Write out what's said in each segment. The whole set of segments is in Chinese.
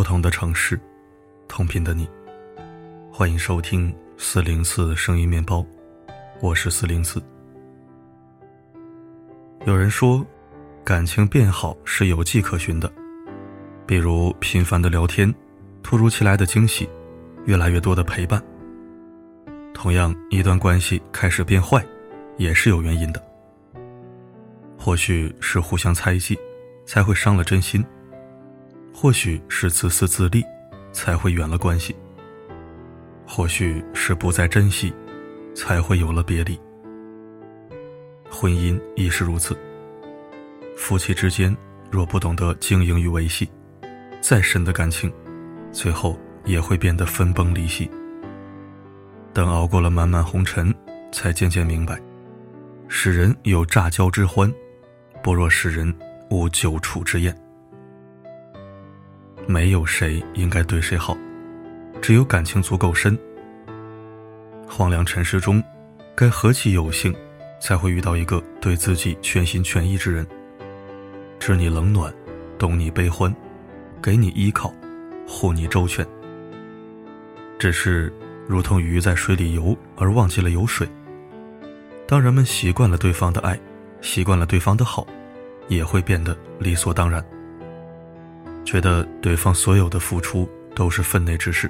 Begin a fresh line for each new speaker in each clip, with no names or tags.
不同的城市，同频的你，欢迎收听四零四声音面包，我是四零四。有人说，感情变好是有迹可循的，比如频繁的聊天，突如其来的惊喜，越来越多的陪伴。同样，一段关系开始变坏，也是有原因的。或许是互相猜忌，才会伤了真心；或许是自私自利，才会远了关系；或许是不再珍惜，才会有了别离。婚姻亦是如此。夫妻之间若不懂得经营与维系，再深的感情，最后也会变得分崩离析。等熬过了漫漫红尘，才渐渐明白，使人有乍交之欢。不若使人无久处之厌。没有谁应该对谁好，只有感情足够深。荒凉尘世中，该何其有幸，才会遇到一个对自己全心全意之人，知你冷暖，懂你悲欢，给你依靠，护你周全。只是，如同鱼在水里游而忘记了有水。当人们习惯了对方的爱。习惯了对方的好，也会变得理所当然。觉得对方所有的付出都是分内之事，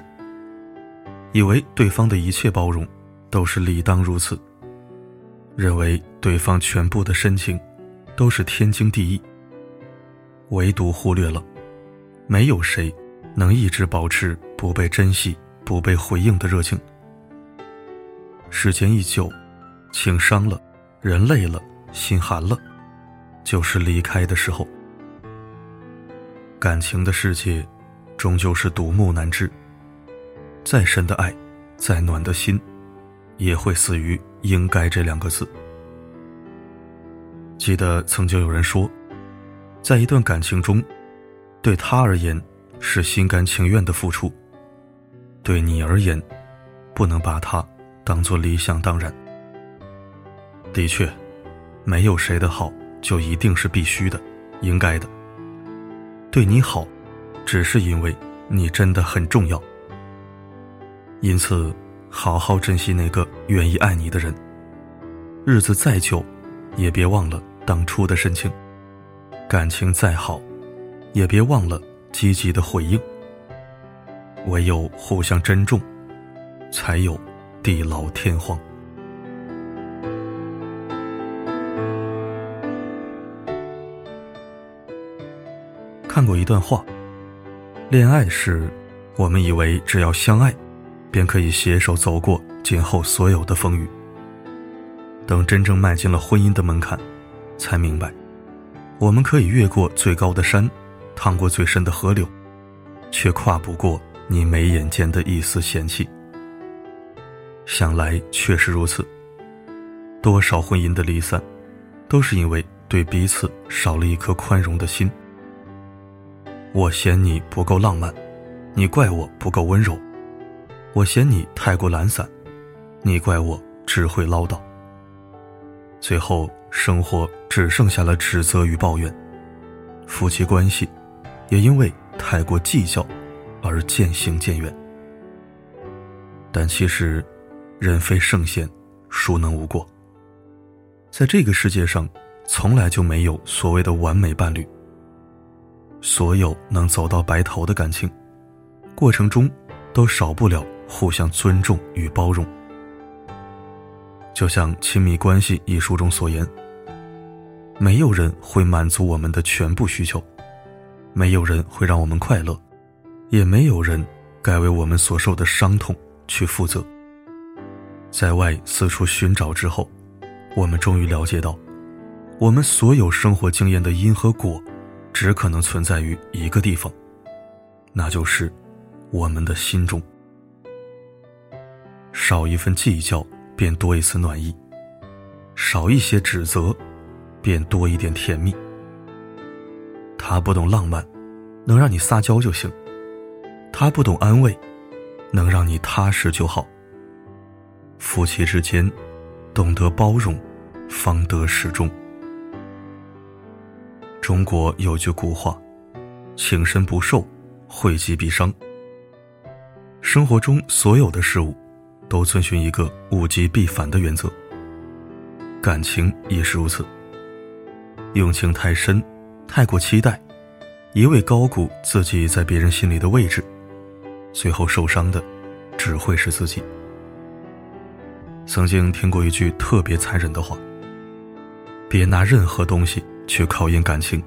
以为对方的一切包容都是理当如此，认为对方全部的深情都是天经地义。唯独忽略了，没有谁能一直保持不被珍惜、不被回应的热情。时间一久，情伤了，人累了。心寒了，就是离开的时候。感情的世界，终究是独木难支。再深的爱，再暖的心，也会死于“应该”这两个字。记得曾经有人说，在一段感情中，对他而言是心甘情愿的付出，对你而言，不能把他当做理想当然。的确。没有谁的好就一定是必须的、应该的。对你好，只是因为你真的很重要。因此，好好珍惜那个愿意爱你的人。日子再久，也别忘了当初的深情；感情再好，也别忘了积极的回应。唯有互相珍重，才有地老天荒。看过一段话：恋爱时，我们以为只要相爱，便可以携手走过今后所有的风雨。等真正迈进了婚姻的门槛，才明白，我们可以越过最高的山，趟过最深的河流，却跨不过你眉眼间的一丝嫌弃。想来确实如此。多少婚姻的离散，都是因为对彼此少了一颗宽容的心。我嫌你不够浪漫，你怪我不够温柔；我嫌你太过懒散，你怪我只会唠叨。最后，生活只剩下了指责与抱怨，夫妻关系也因为太过计较而渐行渐远。但其实，人非圣贤，孰能无过？在这个世界上，从来就没有所谓的完美伴侣。所有能走到白头的感情，过程中都少不了互相尊重与包容。就像《亲密关系》一书中所言：“没有人会满足我们的全部需求，没有人会让我们快乐，也没有人该为我们所受的伤痛去负责。”在外四处寻找之后，我们终于了解到，我们所有生活经验的因和果。只可能存在于一个地方，那就是我们的心中。少一份计较，便多一丝暖意；少一些指责，便多一点甜蜜。他不懂浪漫，能让你撒娇就行；他不懂安慰，能让你踏实就好。夫妻之间，懂得包容，方得始终。中国有句古话：“情深不寿，惠及必伤。生活中所有的事物，都遵循一个物极必反的原则。感情也是如此。用情太深，太过期待，一味高估自己在别人心里的位置，最后受伤的，只会是自己。曾经听过一句特别残忍的话：别拿任何东西去考验感情，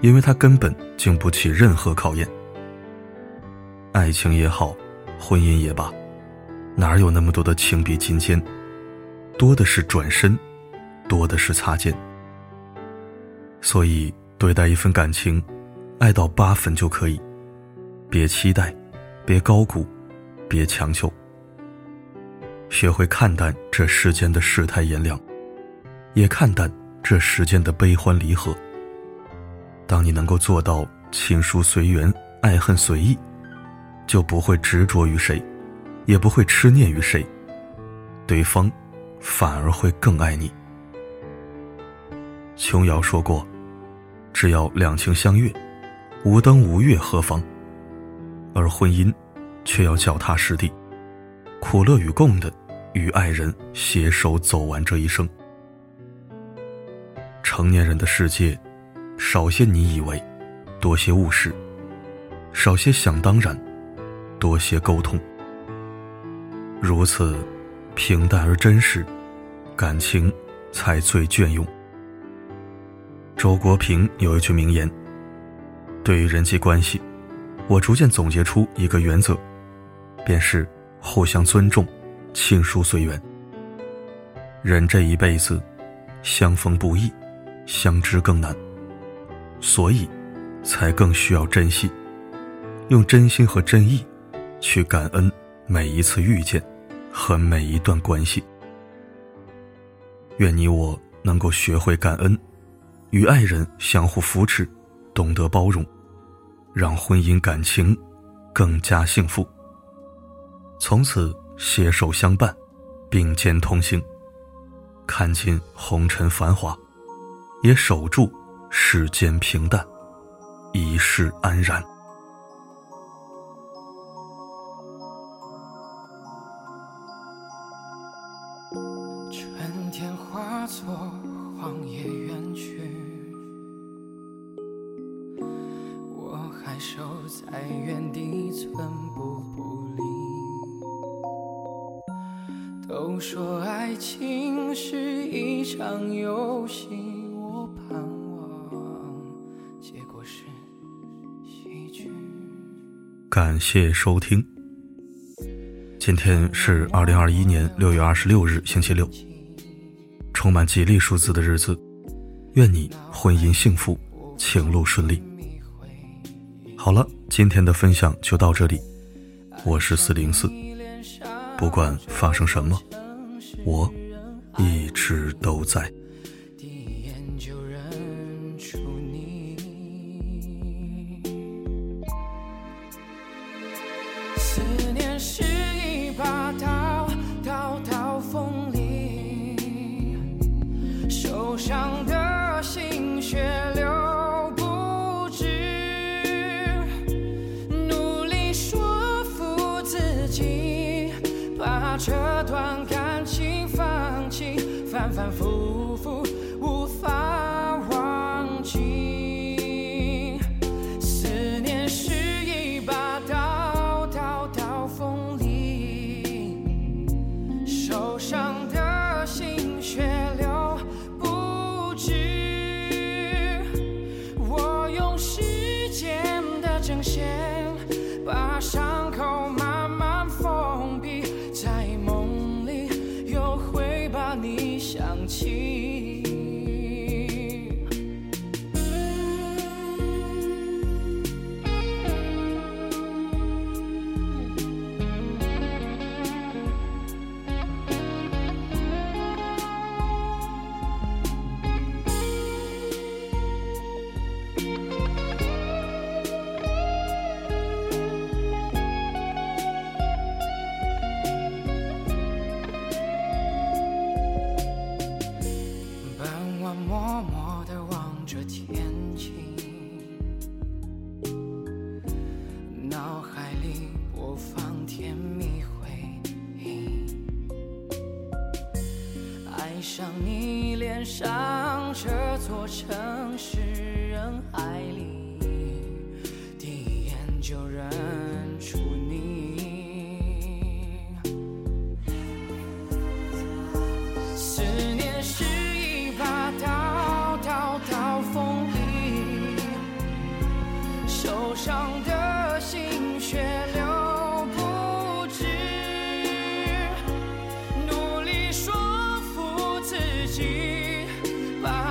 因为它根本经不起任何考验。爱情也好，婚姻也罢，哪有那么多的情比金坚？多的是转身，多的是擦肩。所以，对待一份感情，爱到八分就可以，别期待，别高估，别强求。学会看淡这世间的世态炎凉，也看淡这世间的悲欢离合。当你能够做到情疏随缘，爱恨随意，就不会执着于谁，也不会痴念于谁，对方反而会更爱你。琼瑶说过：“只要两情相悦，无灯无月何妨？”而婚姻，却要脚踏实地，苦乐与共的，与爱人携手走完这一生。成年人的世界，少些你以为，多些务实；少些想当然，多些沟通。如此平淡而真实，感情才最隽永。周国平有一句名言：“对于人际关系，我逐渐总结出一个原则，便是互相尊重，情疏随缘。人这一辈子，相逢不易，相知更难，所以才更需要珍惜，用真心和真意去感恩每一次遇见和每一段关系。愿你我能够学会感恩。”与爱人相互扶持，懂得包容，让婚姻感情更加幸福。从此携手相伴，并肩同行，看尽红尘繁华，也守住世间平淡，一世安然。
春天化作荒野远去。我还守在原地，寸步不离。都说爱情是一场游戏，
感谢收听。今天是二零二一年六月二十六日，星期六，充满吉利数字的日子。愿你婚姻幸福，情路顺利。好了，今天的分享就到这里。我是四零四，不管发生什么，我一直都在。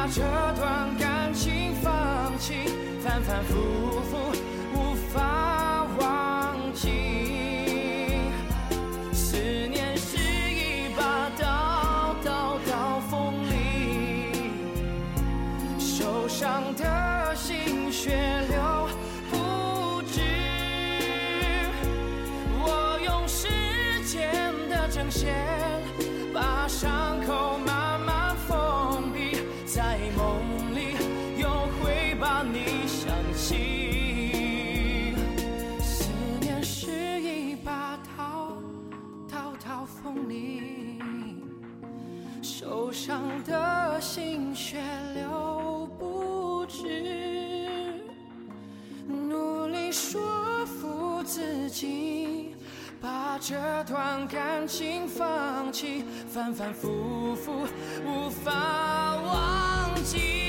这段感情，放弃反反复复。心把这段感情放弃反反复复无法忘记。